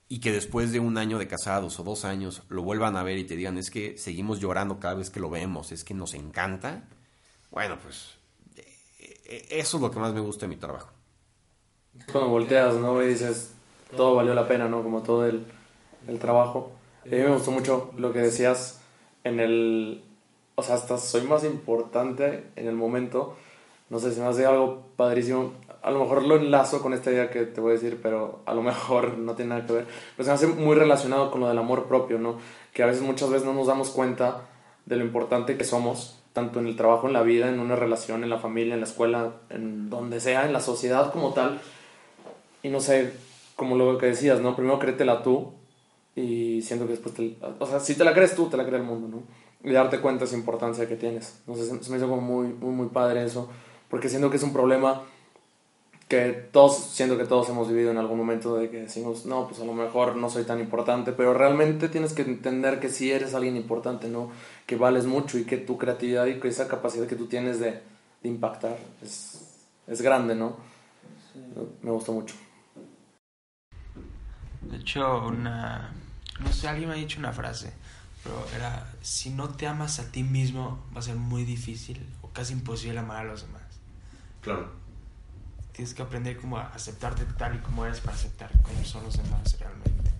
y que después de un año de casados o dos años lo vuelvan a ver y te digan es que seguimos llorando cada vez que lo vemos, es que nos encanta, bueno, pues e, e, eso es lo que más me gusta de mi trabajo. Cuando volteas, ¿no? Y dices, todo valió la pena, ¿no? Como todo el trabajo. A mí me gustó mucho lo que decías en el... O sea, hasta soy más importante en el momento. No sé, si me hace algo padrísimo a lo mejor lo enlazo con esta idea que te voy a decir, pero a lo mejor no tiene nada que ver. Pues me hace muy relacionado con lo del amor propio, ¿no? Que a veces, muchas veces no nos damos cuenta de lo importante que somos, tanto en el trabajo, en la vida, en una relación, en la familia, en la escuela, en donde sea, en la sociedad como tal. Y no sé, como lo que decías, ¿no? Primero créetela tú y siento que después te... O sea, si te la crees tú, te la cree el mundo, ¿no? Y darte cuenta de esa importancia que tienes. Sé, se me hizo como muy, muy, muy padre eso, porque siento que es un problema que todos, siento que todos hemos vivido en algún momento de que decimos, no, pues a lo mejor no soy tan importante, pero realmente tienes que entender que sí eres alguien importante, ¿no? Que vales mucho y que tu creatividad y que esa capacidad que tú tienes de, de impactar es, es grande, ¿no? Me gustó mucho. De hecho, una... No sé, alguien me ha dicho una frase, pero era, si no te amas a ti mismo, va a ser muy difícil o casi imposible amar a los demás. Claro tienes que aprender como a aceptarte tal y como eres para aceptar cómo son los demás realmente.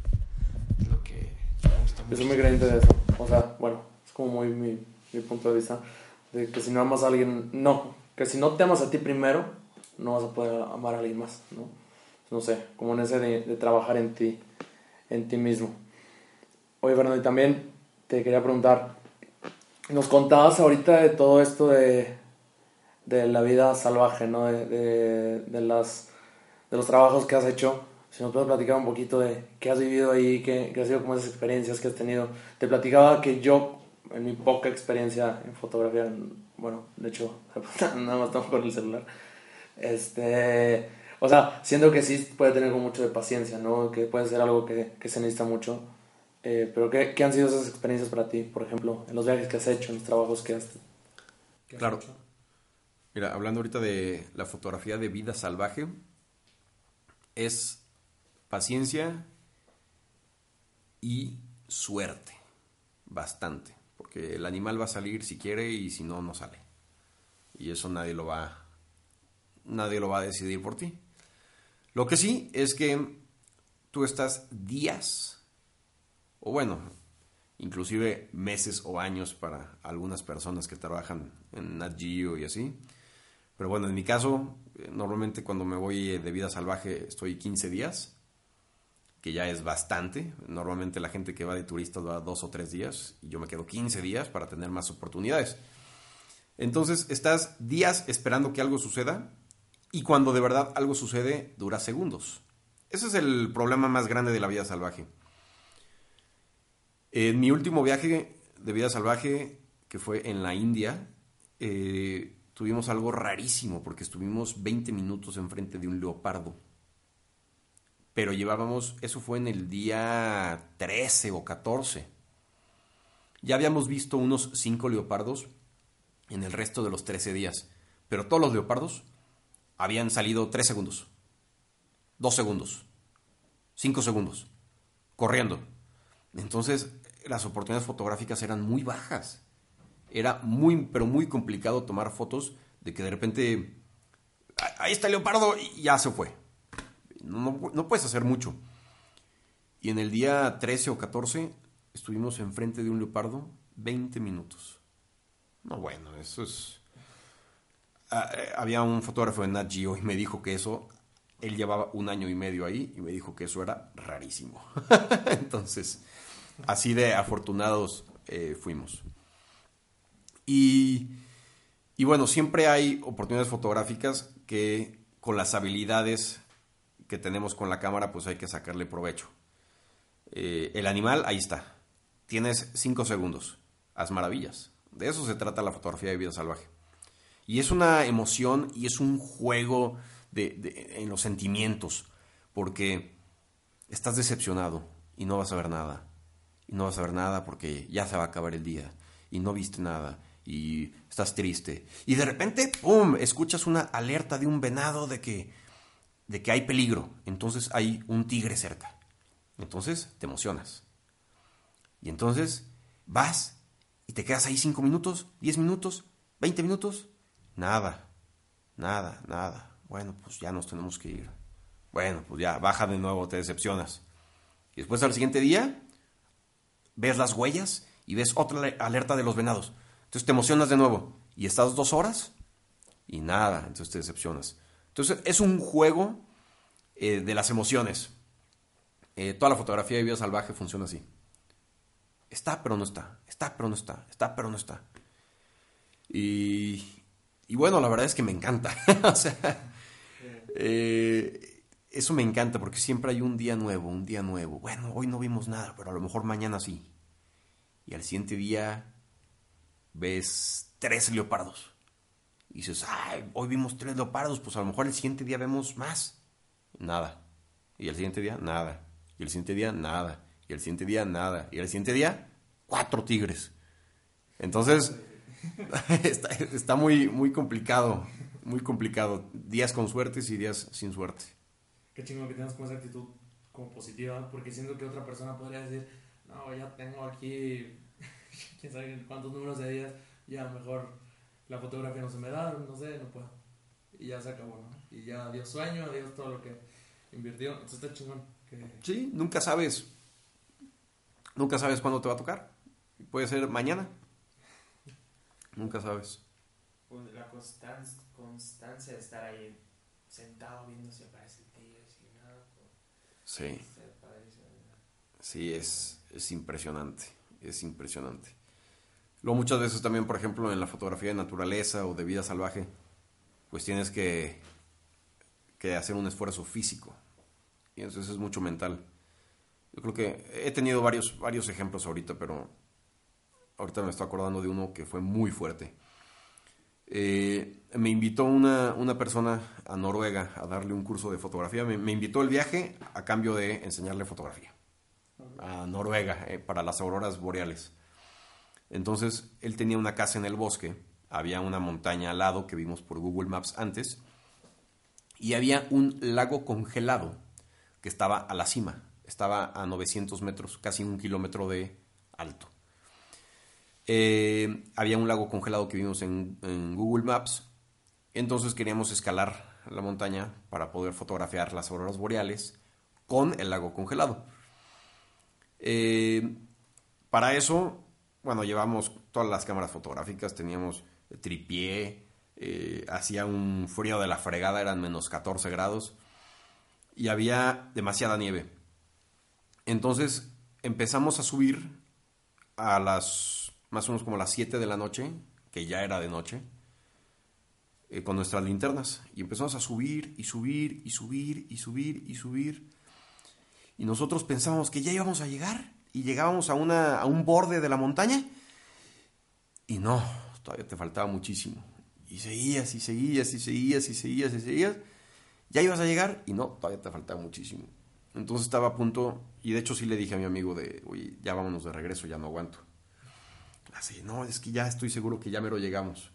Es lo que me gusta mucho. Yo muy creyente de eso. O sea, bueno, es como muy mi, mi punto de vista. De que si no amas a alguien, no. Que si no te amas a ti primero, no vas a poder amar a alguien más, ¿no? No sé, como en ese de, de trabajar en ti, en ti mismo. Oye, Fernando, y también te quería preguntar, nos contabas ahorita de todo esto de, de la vida salvaje, ¿no? De, de, de, las, de los trabajos que has hecho. Si nos puedes platicar un poquito de qué has vivido ahí, qué, qué ha sido como esas experiencias que has tenido. Te platicaba que yo, en mi poca experiencia en fotografía, bueno, de hecho, nada más tengo con el celular. Este, o sea, siento que sí puede tener mucho de paciencia, ¿no? Que puede ser algo que, que se necesita mucho. Eh, pero ¿qué, ¿qué, han sido esas experiencias para ti, por ejemplo, en los viajes que has hecho, en los trabajos que has, que has claro. hecho? Mira, hablando ahorita de la fotografía de vida salvaje, es paciencia y suerte, bastante, porque el animal va a salir si quiere y si no, no sale. Y eso nadie lo va, nadie lo va a decidir por ti. Lo que sí es que tú estás días, o bueno, inclusive meses o años para algunas personas que trabajan en Nat Geo y así, pero bueno, en mi caso, eh, normalmente cuando me voy de vida salvaje estoy 15 días, que ya es bastante. Normalmente la gente que va de turista va dos o tres días y yo me quedo 15 días para tener más oportunidades. Entonces estás días esperando que algo suceda y cuando de verdad algo sucede dura segundos. Ese es el problema más grande de la vida salvaje. En mi último viaje de vida salvaje, que fue en la India, eh, tuvimos algo rarísimo porque estuvimos 20 minutos enfrente de un leopardo. Pero llevábamos, eso fue en el día 13 o 14. Ya habíamos visto unos 5 leopardos en el resto de los 13 días. Pero todos los leopardos habían salido 3 segundos, 2 segundos, 5 segundos, corriendo. Entonces las oportunidades fotográficas eran muy bajas era muy, pero muy complicado tomar fotos de que de repente, ahí está el leopardo y ya se fue. No, no, puedes hacer mucho. Y en el día 13 o 14 estuvimos enfrente de un leopardo 20 minutos. No, bueno, eso es... Ah, eh, había un fotógrafo en Nat y me dijo que eso, él llevaba un año y medio ahí y me dijo que eso era rarísimo. Entonces, así de afortunados eh, fuimos. Y, y bueno, siempre hay oportunidades fotográficas que con las habilidades que tenemos con la cámara, pues hay que sacarle provecho. Eh, el animal, ahí está. Tienes cinco segundos. Haz maravillas. De eso se trata la fotografía de vida salvaje. Y es una emoción y es un juego de, de, en los sentimientos. Porque estás decepcionado y no vas a ver nada. Y no vas a ver nada porque ya se va a acabar el día. Y no viste nada y estás triste. Y de repente, ¡pum!, escuchas una alerta de un venado de que, de que hay peligro. Entonces hay un tigre cerca. Entonces te emocionas. Y entonces vas y te quedas ahí cinco minutos, diez minutos, veinte minutos. Nada, nada, nada. Bueno, pues ya nos tenemos que ir. Bueno, pues ya, baja de nuevo, te decepcionas. Y después al siguiente día, ves las huellas y ves otra alerta de los venados. Entonces te emocionas de nuevo y estás dos horas y nada, entonces te decepcionas. Entonces es un juego eh, de las emociones. Eh, toda la fotografía de vida salvaje funciona así. Está pero no está, está pero no está, está pero no está. Y, y bueno, la verdad es que me encanta. o sea, eh, eso me encanta porque siempre hay un día nuevo, un día nuevo. Bueno, hoy no vimos nada, pero a lo mejor mañana sí. Y al siguiente día ves tres leopardos. Y dices, ay, hoy vimos tres leopardos, pues a lo mejor el siguiente día vemos más. Nada. Y el siguiente día, nada. Y el siguiente día, nada. Y el siguiente día, nada. Y el siguiente día, cuatro tigres. Entonces, está, está muy, muy complicado. Muy complicado. Días con suertes y días sin suerte. Qué chingón que tengas como esa actitud como positiva, porque siento que otra persona podría decir, no, ya tengo aquí, quién sabe cuántos números de días, ya mejor la fotografía no se me da, no sé, no puedo. Y ya se acabó, ¿no? Y ya adiós sueño, adiós todo lo que invirtió. Entonces está chingón. Que... Sí, nunca sabes. Nunca sabes cuándo te va a tocar. Puede ser mañana. Nunca sabes. Pues la constancia, constancia de estar ahí sentado viendo si aparece el tigre, si nada. Pues, Sí, sí, es, es impresionante. Es impresionante. Luego muchas veces también, por ejemplo, en la fotografía de naturaleza o de vida salvaje, pues tienes que, que hacer un esfuerzo físico. Y entonces es mucho mental. Yo creo que he tenido varios, varios ejemplos ahorita, pero ahorita me estoy acordando de uno que fue muy fuerte. Eh, me invitó una, una persona a Noruega a darle un curso de fotografía. Me, invitó el viaje a cambio de enseñarle fotografía. A Noruega, eh, para las auroras boreales. Entonces, él tenía una casa en el bosque, había una montaña al lado que vimos por Google Maps antes, y había un lago congelado que estaba a la cima, estaba a 900 metros, casi un kilómetro de alto. Eh, había un lago congelado que vimos en, Google Maps, entonces queríamos escalar la montaña para poder fotografiar las auroras boreales con el lago congelado. Eh, para eso, bueno, llevamos todas las cámaras fotográficas, teníamos tripié, eh, hacía un frío de la fregada, eran menos 14 grados y había demasiada nieve. Entonces empezamos a subir a las más o menos como las 7 de la noche, que ya era de noche, eh, con nuestras linternas. Y empezamos a subir y subir y subir y subir y subir. Y nosotros pensábamos que ya íbamos a llegar y llegábamos a, una, a un borde de la montaña. Y no, todavía te faltaba muchísimo. Y seguías y seguías y seguías y seguías y seguías. Ya ibas a llegar y no, todavía te faltaba muchísimo. Entonces estaba a punto, y de hecho sí le dije a mi amigo de, oye, ya vámonos de regreso, ya no aguanto. Así, no, es que ya estoy seguro que ya mero llegamos.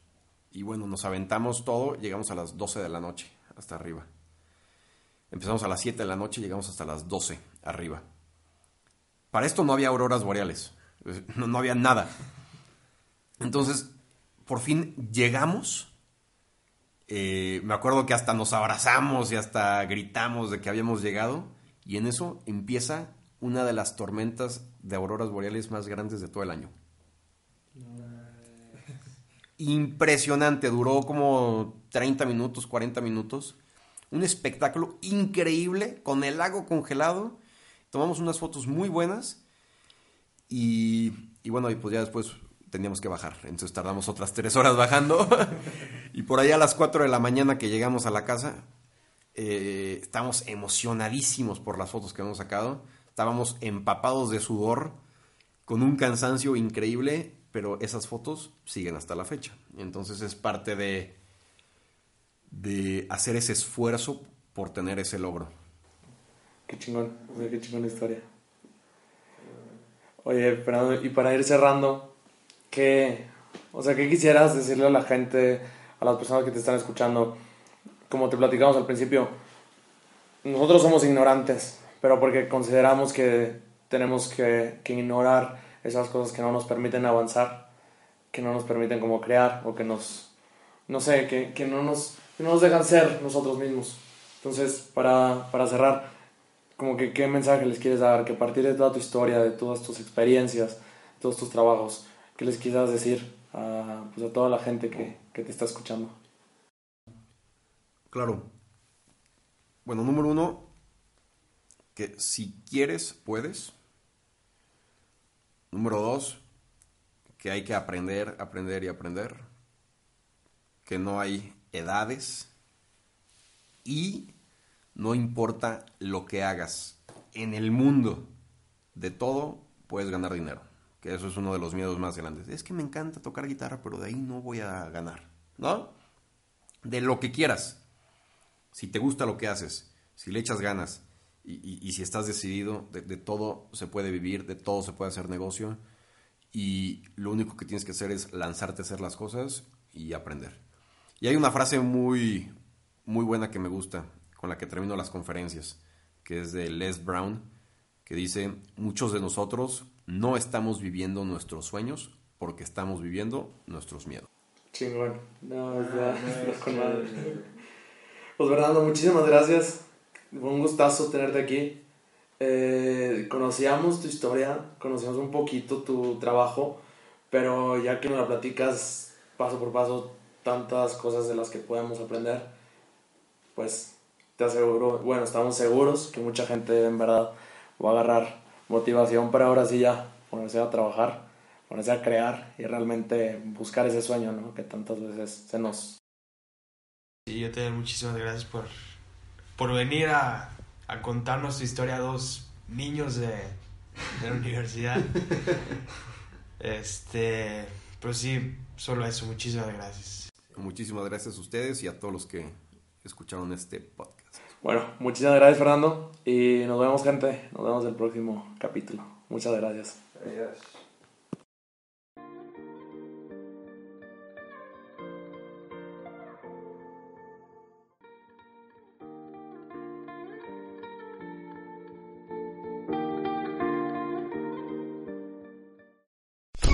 Y bueno, nos aventamos todo, llegamos a las 12 de la noche, hasta arriba. Empezamos a las 7 de la noche, llegamos hasta las 12 arriba. Para esto no había auroras boreales, no, había nada. Entonces, por fin llegamos. Eh, me acuerdo que hasta nos abrazamos y hasta gritamos de que habíamos llegado. Y en eso empieza una de las tormentas de auroras boreales más grandes de todo el año. Impresionante, duró como 30 minutos, 40 minutos. Un espectáculo increíble con el lago congelado. Tomamos unas fotos muy buenas. Y, bueno, y pues ya después teníamos que bajar. Entonces tardamos otras 3 horas bajando. y por allá a las 4 de la mañana que llegamos a la casa, eh, estábamos emocionadísimos por las fotos que hemos sacado. Estábamos empapados de sudor, con un cansancio increíble, pero esas fotos siguen hasta la fecha. Entonces es parte de, de hacer ese esfuerzo por tener ese logro. Qué chingón, qué chingón historia. Oye, Fernando, y para ir cerrando, ¿qué, o sea, ¿qué quisieras decirle a la gente, a las personas que te están escuchando? Como te platicamos al principio, nosotros somos ignorantes, pero porque consideramos que tenemos que ignorar esas cosas que no nos permiten avanzar, que no nos permiten como crear o que nos, no sé, que, que no, nos, que no nos dejan ser nosotros mismos. Entonces, para, para cerrar, como que qué mensaje les quieres dar, que a partir de toda tu historia, de todas tus experiencias, todos tus trabajos, ¿qué les quieras decir a, pues a toda la gente que, que te está escuchando? Claro. Bueno, número uno, que si quieres, puedes. Número dos, que hay que aprender, aprender y aprender. Que no hay edades. Y no importa lo que hagas. En el mundo de todo puedes ganar dinero. Que eso es uno de los miedos más grandes. Es que me encanta tocar guitarra, pero de ahí no voy a ganar. ¿No? de lo que quieras. Si te gusta lo que haces, si le echas ganas y, si estás decidido, de, de, todo se puede vivir, de todo se puede hacer negocio y lo único que tienes que hacer es lanzarte a hacer las cosas y aprender. Y hay una frase muy, muy buena que me gusta, con la que termino las conferencias, que es de Les Brown, que dice, muchos de nosotros no estamos viviendo nuestros sueños porque estamos viviendo nuestros miedos. Chingón. No, ya, con Pues Bernardo, muchísimas gracias. Un gustazo tenerte aquí. Eh, conocíamos tu historia, conocíamos un poquito tu trabajo, pero ya que nos la platicas paso por paso, tantas cosas de las que podemos aprender, pues te aseguro, bueno, estamos seguros que mucha gente en verdad va a agarrar motivación para ahora sí ya ponerse a trabajar, ponerse a crear y realmente buscar ese sueño, ¿no? Que tantas veces se nos... Sí, yo te doy muchísimas gracias por, por venir a, a contarnos tu historia a dos niños de, de la universidad. este, pero sí, solo eso, muchísimas gracias. Muchísimas gracias a ustedes y a todos los que escucharon este podcast. Bueno, muchísimas gracias Fernando y nos vemos gente, nos vemos el próximo capítulo. Muchas gracias. Adiós.